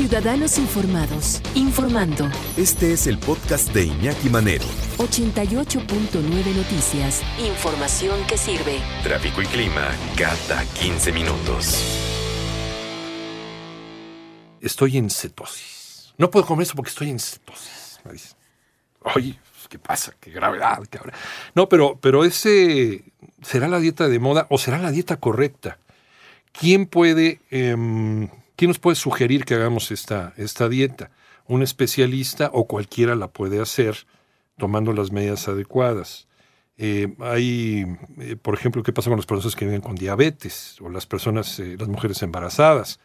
Ciudadanos Informados, informando. Este es el podcast de Iñaki Manero. 88.9 Noticias. Información que sirve. Tráfico y clima cada 15 minutos. Estoy en cetosis. No puedo comer eso porque estoy en cetosis. Me dicen. Oye, pues, ¿qué pasa? ¿Qué gravedad? ¿Qué habrá? No, pero, pero ese será la dieta de moda o será la dieta correcta. ¿Quién puede, em, quién nos puede sugerir que hagamos esta, esta dieta? Un especialista o cualquiera la puede hacer tomando las medidas adecuadas. Eh, hay, eh, por ejemplo, qué pasa con las personas que viven con diabetes o las personas, eh, las mujeres embarazadas.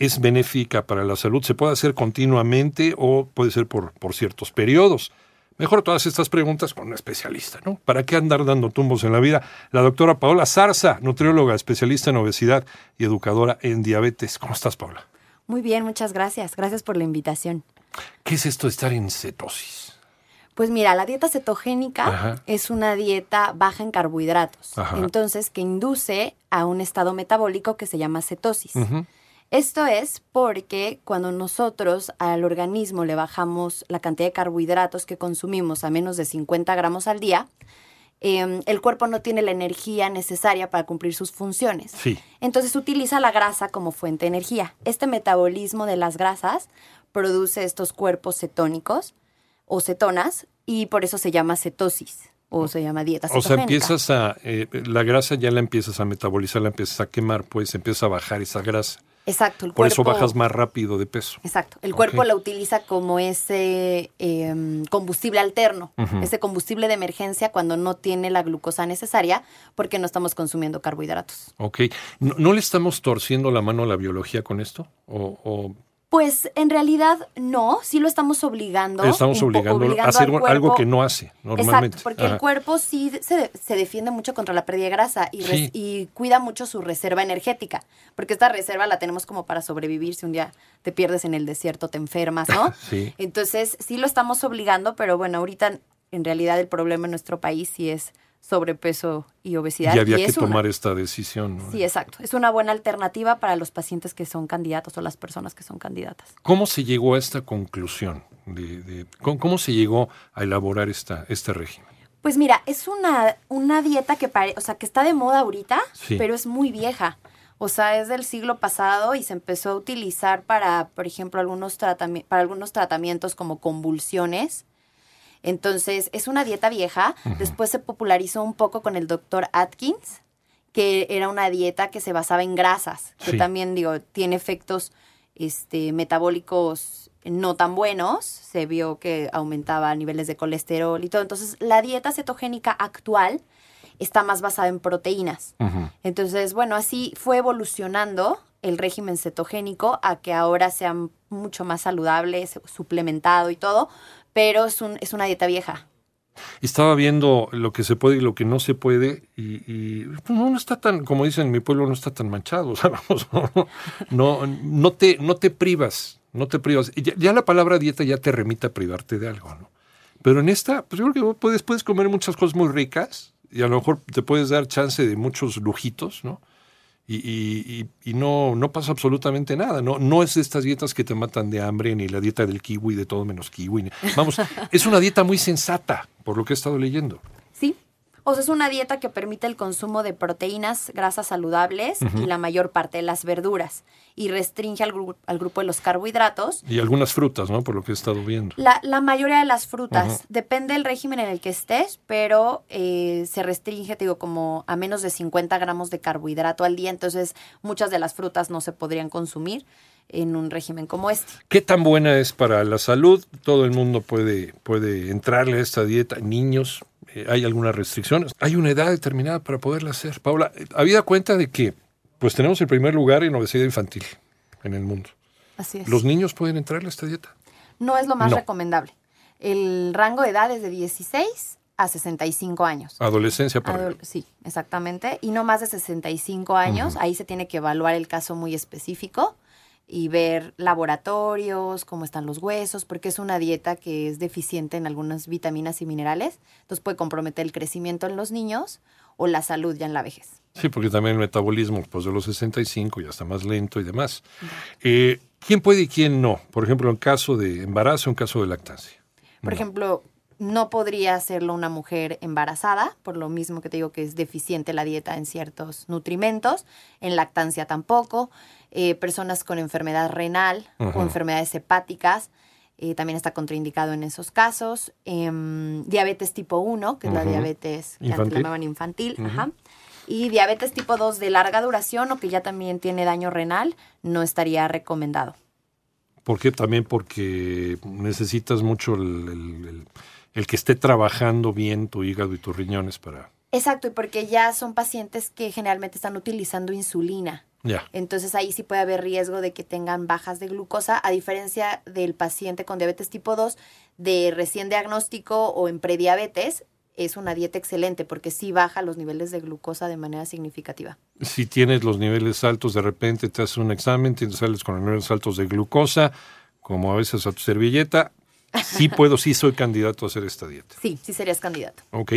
¿Es benéfica para la salud? ¿Se puede hacer continuamente o puede ser por, por ciertos periodos? Mejor todas estas preguntas con un especialista, ¿no? ¿Para qué andar dando tumbos en la vida? La doctora Paola Zarza, nutrióloga, especialista en obesidad y educadora en diabetes. ¿Cómo estás, Paola? Muy bien, muchas gracias. Gracias por la invitación. ¿Qué es esto de estar en cetosis? Pues mira, la dieta cetogénica Ajá. es una dieta baja en carbohidratos, Ajá. entonces que induce a un estado metabólico que se llama cetosis. Ujú. Esto es porque cuando nosotros al organismo le bajamos la cantidad de carbohidratos que consumimos a menos de 50 gramos al día, eh, el cuerpo no tiene la energía necesaria para cumplir sus funciones. Sí. Entonces utiliza la grasa como fuente de energía. Este metabolismo de las grasas produce estos cuerpos cetónicos o cetonas y por eso se llama cetosis o se llama dieta O sea, empiezas a, eh, la grasa ya la empiezas a metabolizar, la empiezas a quemar, pues empieza a bajar esa grasa. Exacto, el Por eso bajas más rápido de peso. Exacto. El cuerpo la utiliza como ese em, combustible alterno, ese combustible de emergencia cuando no tiene la glucosa necesaria porque no estamos consumiendo carbohidratos. Ok. ¿No, no le estamos torciendo la mano a la biología con esto? ¿O, o Pues en realidad no, sí lo estamos obligando. estamos obligando, a hacer al algo que no hace normalmente? Exacto, porque Ajá. el cuerpo sí se, se defiende mucho contra la pérdida de grasa y, Sí. y cuida mucho su reserva energética, porque esta reserva la tenemos como para sobrevivir si un día te pierdes en el desierto, te enfermas, ¿no? Sí. Entonces sí lo estamos obligando, pero bueno, ahorita en realidad el problema en nuestro país sí es sobrepeso y obesidad. Y había y que es una- tomar esta decisión. ¿no? Sí, exacto. Es una buena alternativa para los pacientes que son candidatos o las personas que son candidatas. ¿Cómo se llegó a esta conclusión? De, de- ¿cómo, cómo se llegó a elaborar esta, este régimen? Pues mira, es una, una dieta que, pare- o sea, que está de moda ahorita, Sí. pero es muy vieja. O sea, es del siglo pasado y se empezó a utilizar para, por ejemplo, algunos tratami- para algunos tratamientos como convulsiones. Entonces, es una dieta vieja. Después se popularizó un poco con el doctor Atkins, que era una dieta que se basaba en grasas, que Sí. también, digo, tiene efectos este, metabólicos no tan buenos. Se vio que aumentaba niveles de colesterol y todo. Entonces, la dieta cetogénica actual está más basada en proteínas. Entonces, bueno, así fue evolucionando el régimen cetogénico a que ahora sea mucho más saludable, suplementado y todo, pero es, un, es una dieta vieja. Estaba viendo lo que se puede y lo que no se puede y, pues, no, está tan, como dicen en mi pueblo, no está tan manchado. o sea, vamos, no, no, te, no te privas, no te privas. Ya la palabra dieta ya te remite a privarte de algo, ¿no? Pero en esta, pues yo creo que puedes, puedes comer muchas cosas muy ricas y a lo mejor te puedes dar chance de muchos lujitos, ¿no? Y, y- y- no, no pasa absolutamente nada. No, no es estas dietas que te matan de hambre, ni la dieta del kiwi, de todo menos kiwi. Vamos, es una dieta muy sensata, por lo que he estado leyendo. O sea, es una dieta que permite el consumo de proteínas, grasas saludables y la mayor parte de las verduras. Y restringe al, gru- al grupo de los carbohidratos. Y algunas frutas, ¿no? Por lo que he estado viendo. La, la mayoría de las frutas, depende del régimen en el que estés, pero eh, se restringe, te digo, como a menos de 50 gramos de carbohidrato al día. Entonces, muchas de las frutas no se podrían consumir en un régimen como este. ¿Qué tan buena es para la salud? Todo el mundo puede, puede entrarle a esta dieta. Niños, eh, ¿hay algunas restricciones? ¿Hay una edad determinada para poderla hacer? Paula, habida cuenta de que pues tenemos el primer lugar en obesidad infantil en el mundo. Así es. ¿Los niños pueden entrarle a esta dieta? No es lo más No. recomendable. El rango de edad es de 16 a 65 años. Adolescencia para Adol- sí, exactamente. Y no más de 65 años. Ahí se tiene que evaluar el caso muy específico y ver laboratorios, cómo están los huesos, porque es una dieta que es deficiente en algunas vitaminas y minerales. Entonces puede comprometer el crecimiento en los niños o la salud ya en la vejez. Sí, porque también el metabolismo después de los 65 ya está más lento y demás. Eh, ¿Quién puede y quién no? Por ejemplo, en caso de embarazo, en caso de lactancia. Por ejemplo, no podría hacerlo una mujer embarazada, por lo mismo que te digo que es deficiente la dieta en ciertos nutrimentos, en lactancia tampoco, eh, personas con enfermedad renal o enfermedades hepáticas, eh, también está contraindicado en esos casos, Em, diabetes tipo 1, que es la diabetes que Infantil. la llamaban infantil, ajá. y diabetes tipo 2 de larga duración o que ya también tiene daño renal, no estaría recomendado. ¿Por qué? También porque necesitas mucho el, el- el- el que esté trabajando bien tu hígado y tus riñones para... Exacto, y porque ya son pacientes que generalmente están utilizando insulina. Entonces ahí sí puede haber riesgo de que tengan bajas de glucosa, a diferencia del paciente con diabetes tipo 2 de recién diagnóstico o en prediabetes, es una dieta excelente porque sí baja los niveles de glucosa de manera significativa. Si tienes los niveles altos, de repente te haces un examen, te sales con los niveles altos de glucosa, como a veces a tu servilleta, sí puedo, sí soy candidato a hacer esta dieta. Sí, sí serías candidato. Ok.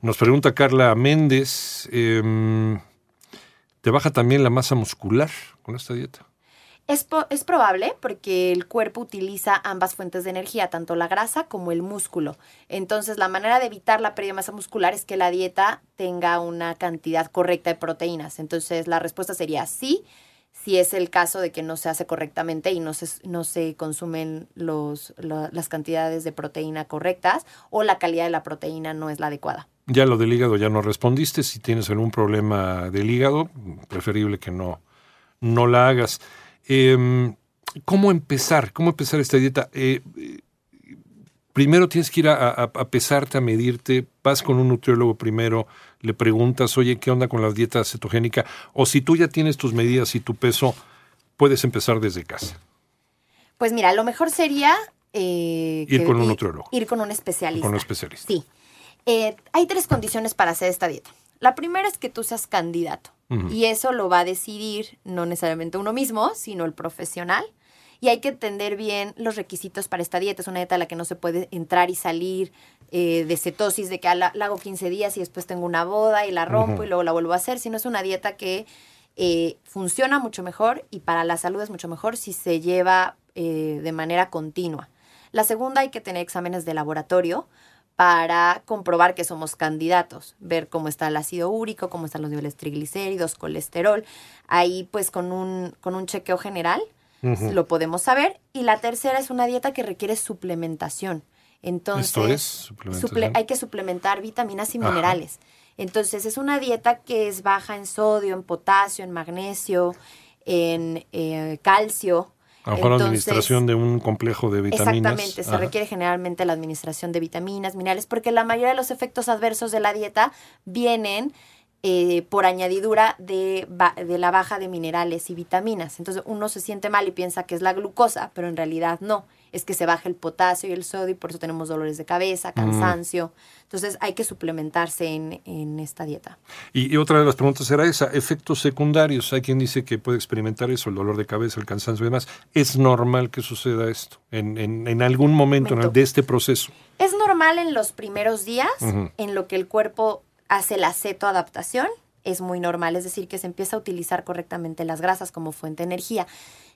Nos pregunta Carla Méndez, em, ¿te baja también la masa muscular con esta dieta? Es, es probable porque el cuerpo utiliza ambas fuentes de energía, tanto la grasa como el músculo. Entonces, la manera de evitar la pérdida de masa muscular es que la dieta tenga una cantidad correcta de proteínas. Entonces, la respuesta sería sí, si es el caso de que no se hace correctamente y no se, no se consumen los, la- las cantidades de proteína correctas o la calidad de la proteína no es la adecuada. Ya lo del hígado ya no respondiste. Si tienes algún problema del hígado, preferible que no, no la hagas. Em, ¿Cómo empezar? ¿Cómo empezar esta dieta? Eh, primero tienes que ir a, a- a pesarte, a medirte. Vas con un nutriólogo primero, le preguntas, oye, ¿qué onda con la dieta cetogénica? O si tú ya tienes tus medidas y tu peso, puedes empezar desde casa. Pues mira, lo mejor sería... eh, Ir que- con un nutriólogo. Ir con un especialista. Con un especialista. Sí. Eh, hay tres condiciones para hacer esta dieta. La primera es que tú seas candidato. Y eso lo va a decidir no necesariamente uno mismo, sino el profesional. Y hay que entender bien los requisitos para esta dieta. Es una dieta a la que no se puede entrar y salir eh, de cetosis, de que ah, la, la hago 15 días y después tengo una boda y la rompo y luego la vuelvo a hacer, sino es una dieta que eh, funciona mucho mejor y para la salud es mucho mejor si se lleva eh, de manera continua. La segunda hay que tener exámenes de laboratorio para comprobar que somos candidatos, ver cómo está el ácido úrico, cómo están los niveles triglicéridos, colesterol. Ahí pues con un, con un chequeo general lo podemos saber. Y la tercera es una dieta que requiere suplementación. Entonces, Esto es suple- suplementación. hay que suplementar vitaminas y Ajá. minerales. Entonces, es una dieta que es baja en sodio, en potasio, en magnesio, en eh, calcio. A lo mejor la administración de un complejo de vitaminas. Exactamente, se Ajá. requiere generalmente la administración de vitaminas, minerales, porque la mayoría de los efectos adversos de la dieta vienen eh, por añadidura de, de la baja de minerales y vitaminas. Entonces uno se siente mal y piensa que es la glucosa, pero en realidad no. Es que se baja el potasio y el sodio y por eso tenemos dolores de cabeza, cansancio. Entonces hay que suplementarse en, en esta dieta. Y, y otra de las preguntas era esa, efectos secundarios. Hay quien dice que puede experimentar eso, el dolor de cabeza, el cansancio y demás. ¿Es normal que suceda esto en, en- en algún momento el- de este proceso? Es normal en los primeros días, en lo que el cuerpo hace la cetoadaptación, es muy normal, es decir, que se empieza a utilizar correctamente las grasas como fuente de energía.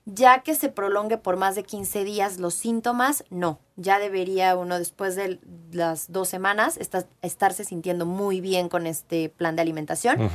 Ya que se prolongue por más de 15 días los síntomas, no. Ya debería uno después de las dos semanas esta- estarse sintiendo muy bien con este plan de alimentación.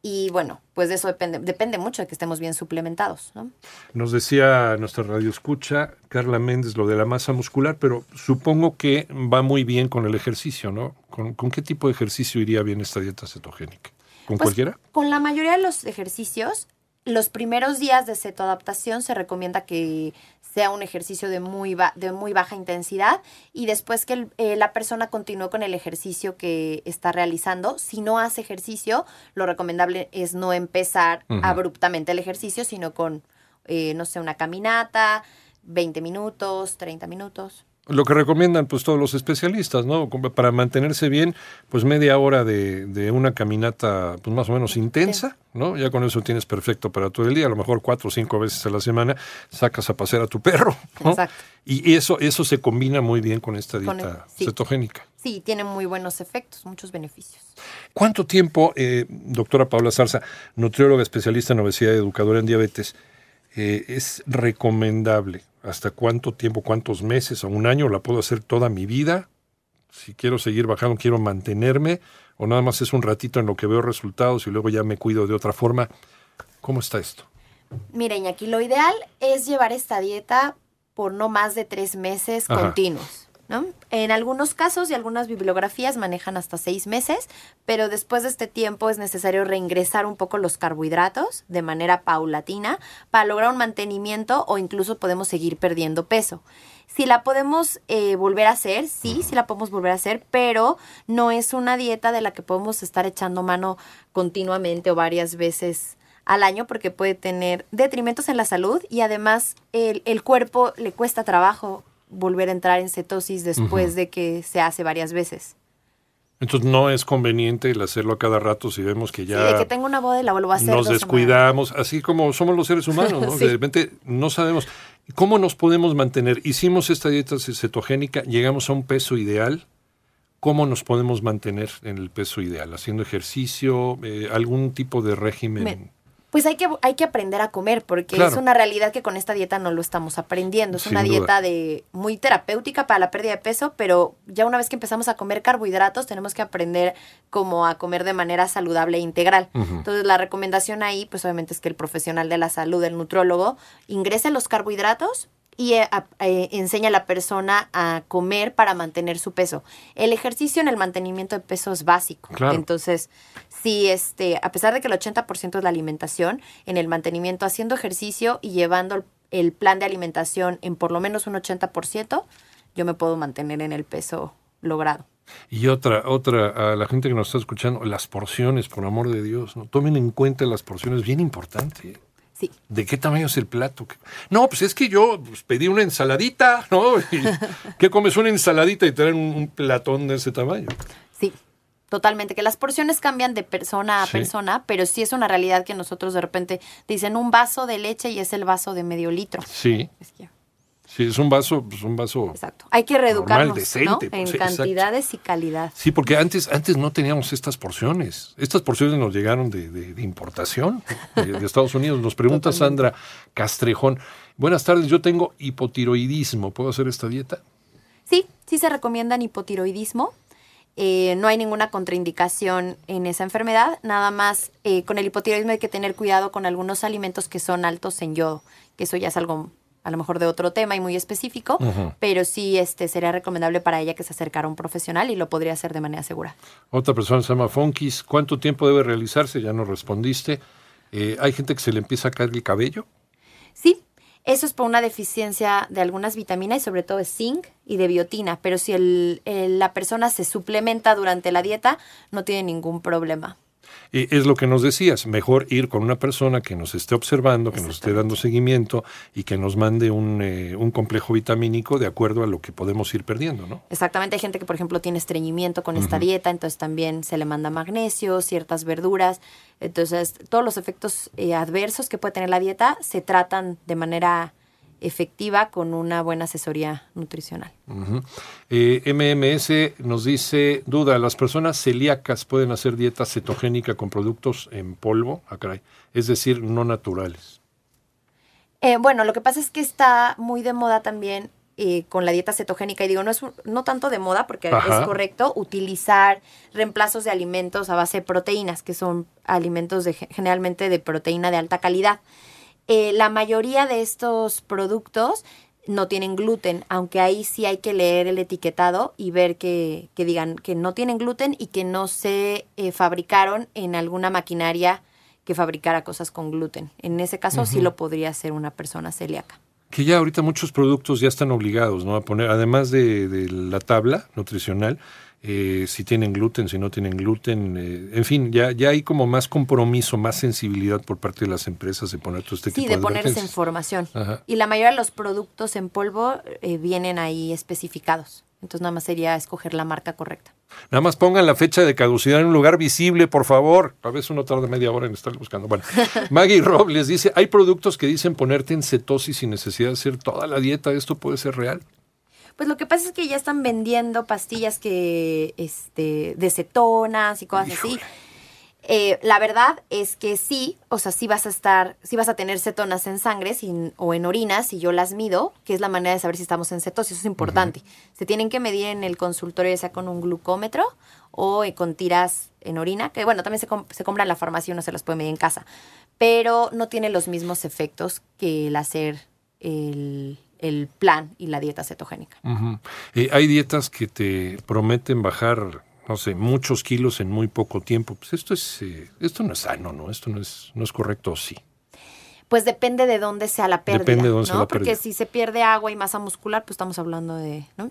Y bueno, pues de eso depende, depende mucho de que estemos bien suplementados, ¿no? Nos decía nuestra radio escucha, Carla Méndez, lo de la masa muscular, pero supongo que va muy bien con el ejercicio, ¿no? ¿Con, con qué tipo de ejercicio iría bien esta dieta cetogénica? ¿Con Pues, cualquiera? Con la mayoría de los ejercicios, los primeros días de cetoadaptación se recomienda que sea un ejercicio de muy, ba- de muy baja intensidad y después que el- eh, la persona continúe con el ejercicio que está realizando. Si no hace ejercicio, lo recomendable es no empezar abruptamente el ejercicio, sino con, eh, no sé, una caminata, 20 minutos, 30 minutos. Lo que recomiendan pues todos los especialistas, ¿no? Para mantenerse bien, pues media hora de, de una caminata pues más o menos intensa, ¿no? Ya con eso tienes perfecto para todo el día, a lo mejor cuatro o cinco veces a la semana sacas a pasear a tu perro, ¿no? Exacto. Y eso, eso se combina muy bien con esta Con dieta el- sí. cetogénica. Sí, tiene muy buenos efectos, muchos beneficios. ¿Cuánto tiempo, eh, doctora Paula Zarza, nutrióloga especialista en obesidad y educadora en diabetes, eh, es recomendable? ¿Hasta cuánto tiempo, cuántos meses o un año la puedo hacer toda mi vida? Si quiero seguir bajando, quiero mantenerme, o nada más es un ratito en lo que veo resultados y luego ya me cuido de otra forma. ¿Cómo está esto? Mira, Iñaki, lo ideal es llevar esta dieta por no más de tres meses Ajá. continuos. ¿No? En algunos casos y algunas bibliografías manejan hasta seis meses, pero después de este tiempo es necesario reingresar un poco los carbohidratos de manera paulatina para lograr un mantenimiento o incluso podemos seguir perdiendo peso. Si la podemos eh, volver a hacer, sí, sí la podemos volver a hacer, pero no es una dieta de la que podemos estar echando mano continuamente o varias veces al año porque puede tener detrimentos en la salud y además el, el cuerpo le cuesta trabajo volver a entrar en cetosis después de que se hace varias veces. Entonces no es conveniente el hacerlo a cada rato si vemos que Sí, ya de que tengo una boda y la vuelvo a hacer. nos descuidamos, así como somos los seres humanos, ¿no? Sí. De repente no sabemos cómo nos podemos mantener. Hicimos esta dieta cetogénica, llegamos a un peso ideal. ¿Cómo nos podemos mantener en el peso ideal? ¿Haciendo ejercicio? eh, ¿Algún tipo de régimen? Me- Pues hay que, hay que aprender a comer, porque Claro. es una realidad que con esta dieta no lo estamos aprendiendo. Es Sin una duda. dieta de muy terapéutica para la pérdida de peso, pero ya una vez que empezamos a comer carbohidratos, tenemos que aprender como a comer de manera saludable e integral. Entonces, la recomendación ahí, pues obviamente es que el profesional de la salud, el nutrólogo, ingrese los carbohidratos y eh, a- eh, enseña a la persona a comer para mantener su peso. El ejercicio en el mantenimiento de peso es básico. Claro. Entonces, sí, este, a pesar de que el 80% es la alimentación, en el mantenimiento, haciendo ejercicio y llevando el, el plan de alimentación en por lo menos un 80%, yo me puedo mantener en el peso logrado. Y otra, otra, a la gente que nos está escuchando, las porciones, por amor de Dios, ¿no? Tomen en cuenta las porciones, bien importante. Sí. ¿De qué tamaño es el plato? No, pues es que yo pues, pedí una ensaladita, ¿no? Y, ¿Qué comes una ensaladita y traen un, un platón de ese tamaño? Sí, totalmente. Que las porciones cambian de persona a Sí. persona, pero sí es una realidad que nosotros de repente dicen un vaso de leche y es el vaso de medio litro. Sí, Es que- sí, es un vaso, pues un vaso. exacto. Hay que reeducarnos decente, ¿no? pues, en sí, exacto. cantidades y calidad. Sí, porque antes, antes no teníamos estas porciones. Estas porciones nos llegaron de, de- de importación de, de Estados Unidos. Nos pregunta Sandra Castrejón. Buenas tardes, yo tengo hipotiroidismo. ¿Puedo hacer esta dieta? Sí, sí se recomienda hipotiroidismo. Eh, no hay ninguna contraindicación en esa enfermedad. Nada más eh, con el hipotiroidismo hay que tener cuidado con algunos alimentos que son altos en yodo, que eso ya es algo a lo mejor de otro tema y muy específico, pero sí este, sería recomendable para ella que se acercara a un profesional y lo podría hacer de manera segura. Otra persona se llama Fonkis. ¿Cuánto tiempo debe realizarse? Ya no respondiste. Eh, ¿Hay gente que se le empieza a caer el cabello? Sí, eso es por una deficiencia de algunas vitaminas y sobre todo de zinc y de biotina, pero si el- el- la persona se suplementa durante la dieta, no tiene ningún problema. Eh, es lo que nos decías, mejor ir con una persona que nos esté observando, que nos esté dando seguimiento y que nos mande un, eh, un complejo vitamínico de acuerdo a lo que podemos ir perdiendo, ¿no? Exactamente, hay gente que por ejemplo tiene estreñimiento con esta dieta, entonces también se le manda magnesio, ciertas verduras, entonces todos los efectos eh, adversos que puede tener la dieta se tratan de manera efectiva con una buena asesoría nutricional. Eh, MMS nos dice, duda, ¿las personas celíacas pueden hacer dieta cetogénica con productos en polvo? Ah, caray. Es decir, no naturales. Eh, bueno, lo que pasa es que está muy de moda también eh, con la dieta cetogénica, y digo, no es no tanto de moda, porque Ajá. es correcto utilizar reemplazos de alimentos a base de proteínas, que son alimentos de, generalmente de proteína de alta calidad. Eh, la mayoría de estos productos no tienen gluten, aunque ahí sí hay que leer el etiquetado y ver que, que digan que no tienen gluten y que no se eh, fabricaron en alguna maquinaria que fabricara cosas con gluten. En ese caso sí lo podría hacer una persona celíaca. Que ya ahorita muchos productos ya están obligados, ¿no? A poner, además de, de la tabla nutricional, eh, si tienen gluten, si no tienen gluten, eh, en fin, ya, ya hay como más compromiso, más sensibilidad por parte de las empresas de poner todo este Sí, tipo de de poner esa advertencias. información. Ajá. Y la mayoría de los productos en polvo eh, vienen ahí especificados. Entonces nada más sería escoger la marca correcta. Nada más pongan la fecha de caducidad en un lugar visible, por favor. A veces uno tarda media hora en estar buscando. Bueno, Maggie Robles dice, hay productos que dicen ponerte en cetosis sin necesidad de hacer toda la dieta. ¿Esto puede ser real? Pues lo que pasa es que ya están vendiendo pastillas que, este, de cetonas y cosas así. Eh, la verdad es que sí, o sea, sí vas a estar, sí vas a tener cetonas en sangre sin- o en orina si yo las mido, que es la manera de saber si estamos en cetosis, eso es importante. Se tienen que medir en el consultorio, ya sea con un glucómetro o eh, con tiras en orina, que bueno, también se, com- se compra en la farmacia y uno se los puede medir en casa, pero no tiene los mismos efectos que el hacer el, el plan y la dieta cetogénica. Eh, hay dietas que te prometen bajar, no sé, muchos kilos en muy poco tiempo. Pues esto es, eh, esto no es sano, ¿no? Esto no es, no es correcto, ¿o sí. Pues dónde de dónde sea la pérdida. Depende de dónde sea la Porque pérdida. si se pierde agua y masa muscular, pues estamos hablando de ¿no?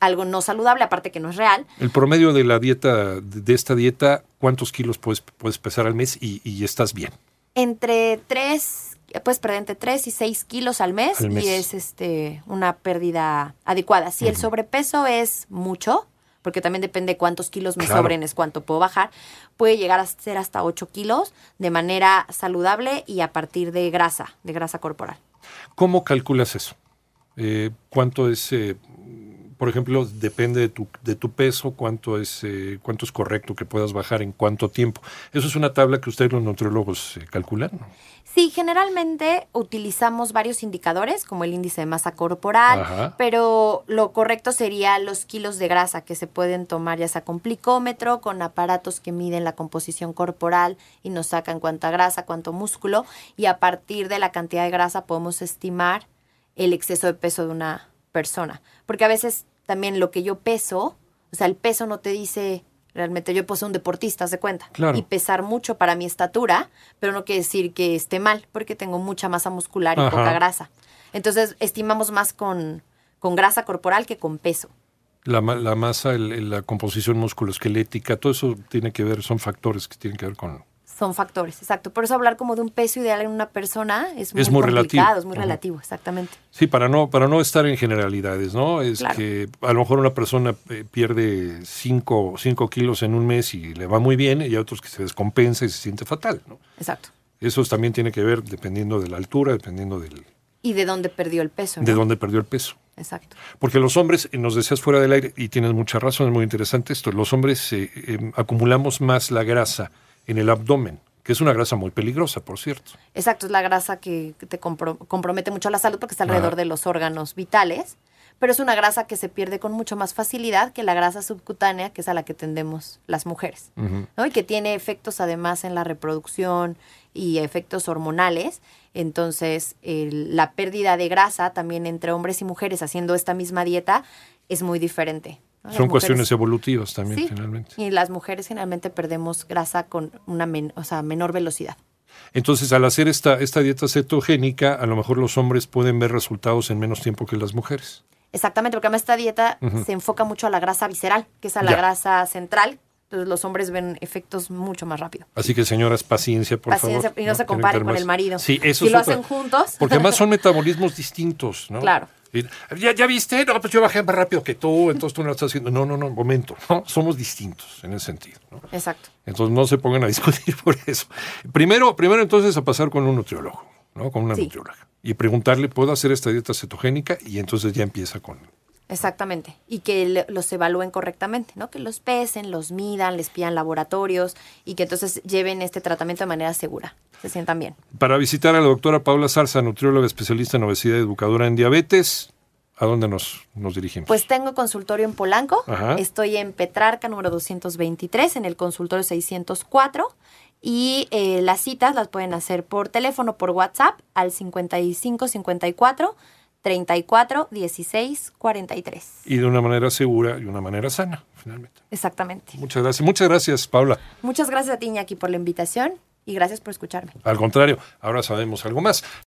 algo no saludable, aparte que no es real. El promedio de la dieta, de de esta dieta, ¿cuántos kilos puedes, puedes pesar al mes y, y estás bien? Entre 3, puedes perder entre 3 y 6 kilos al mes, Al mes. y es este una pérdida adecuada. Si el sobrepeso es mucho, porque también depende cuántos kilos me Claro. sobren, es cuánto puedo bajar, puede llegar a ser hasta 8 kilos de manera saludable y a partir de grasa, de grasa corporal. ¿Cómo calculas eso? Eh, ¿Cuánto es, eh, por ejemplo, depende de tu, de tu peso, cuánto es, eh, cuánto es correcto que puedas bajar en cuánto tiempo? Eso es una tabla que ustedes los nutriólogos eh, calculan. Sí, generalmente utilizamos varios indicadores, como el índice de masa corporal, Ajá. pero lo correcto sería los kilos de grasa que se pueden tomar ya sea con plicómetro, con aparatos que miden la composición corporal y nos sacan cuánta grasa, cuánto músculo, y a partir de la cantidad de grasa podemos estimar el exceso de peso de una persona. Porque a veces también lo que yo peso, o sea, el peso no te dice realmente yo puedo ser un deportista, haz de cuenta. Claro. Y pesar mucho para mi estatura, pero no quiere decir que esté mal, porque tengo mucha masa muscular y Ajá. poca grasa. Entonces, estimamos más con, con grasa corporal que con peso. La, la masa, el- la composición musculoesquelética, todo eso tiene que ver, son factores que tienen que ver con... Son factores, exacto. Por eso hablar como de un peso ideal en una persona es muy, Es muy relativo. complicado, es muy relativo, exactamente. Sí, para no, para no estar en generalidades, ¿no? Es Claro. que a lo mejor una persona eh, pierde 5 kilos en un mes y le va muy bien, y hay otros que se descompensa y se siente fatal, ¿no? Exacto. Eso también tiene que ver dependiendo de la altura, dependiendo del, Y de dónde perdió el peso. de dónde perdió el peso. Exacto. Porque los hombres, eh, nos decías fuera del aire, y tienes mucha razón, es muy interesante esto, los hombres eh, eh, acumulamos más la grasa en el abdomen, que es una grasa muy peligrosa, por cierto. Exacto, es la grasa que te compro- compromete mucho la salud porque está alrededor Ajá. de los órganos vitales, pero es una grasa que se pierde con mucho más facilidad que la grasa subcutánea, que es a la que tendemos las mujeres. ¿no? Y que tiene efectos además en la reproducción y efectos hormonales. Entonces, el- la pérdida de grasa también entre hombres y mujeres haciendo esta misma dieta es muy diferente. Son mujeres- cuestiones evolutivas también, Sí, finalmente. y las mujeres generalmente perdemos grasa con una men- o sea, menor velocidad. Entonces, al hacer esta, esta dieta cetogénica, a lo mejor los hombres pueden ver resultados en menos tiempo que las mujeres. Exactamente, porque además esta dieta se enfoca mucho a la grasa visceral, que es a la Ya. grasa central. Entonces los hombres ven efectos mucho más rápido. Así que, señoras, paciencia, por Paciencia, favor. y no se comparen con el marido. Sí, eso Si es lo otra- hacen juntos. Porque además son metabolismos distintos, ¿no? Claro. ¿Ya, ¿Ya viste? No, pues yo bajé más rápido que tú, entonces tú no lo estás haciendo. No, no, no, momento. ¿no? Somos distintos en ese sentido. ¿no? Exacto. Entonces no se pongan a discutir por eso. Primero, primero entonces a pasar con un nutriólogo, ¿no? Con una Sí. nutrióloga. Y preguntarle, ¿puedo hacer esta dieta cetogénica? Y entonces ya empieza con... Exactamente. Y que le- los evalúen correctamente, ¿no? Que los pesen, los midan, les pidan laboratorios y que entonces lleven este tratamiento de manera segura. Se sientan bien. Para visitar a la doctora Paula Zarza, nutrióloga especialista en obesidad y educadora en diabetes, ¿a dónde nos, nos dirigimos? Pues tengo consultorio en Polanco. Ajá. Estoy en Petrarca, número 223, en el consultorio 604. Y eh, las citas las pueden hacer por teléfono, por WhatsApp, al 55 54 34 16 43. y de una manera segura y una manera sana, finalmente. Exactamente. Muchas gracias. Muchas gracias, Paula. Muchas gracias a ti, Iñaki, por la invitación y gracias por escucharme. Al contrario, ahora sabemos algo más.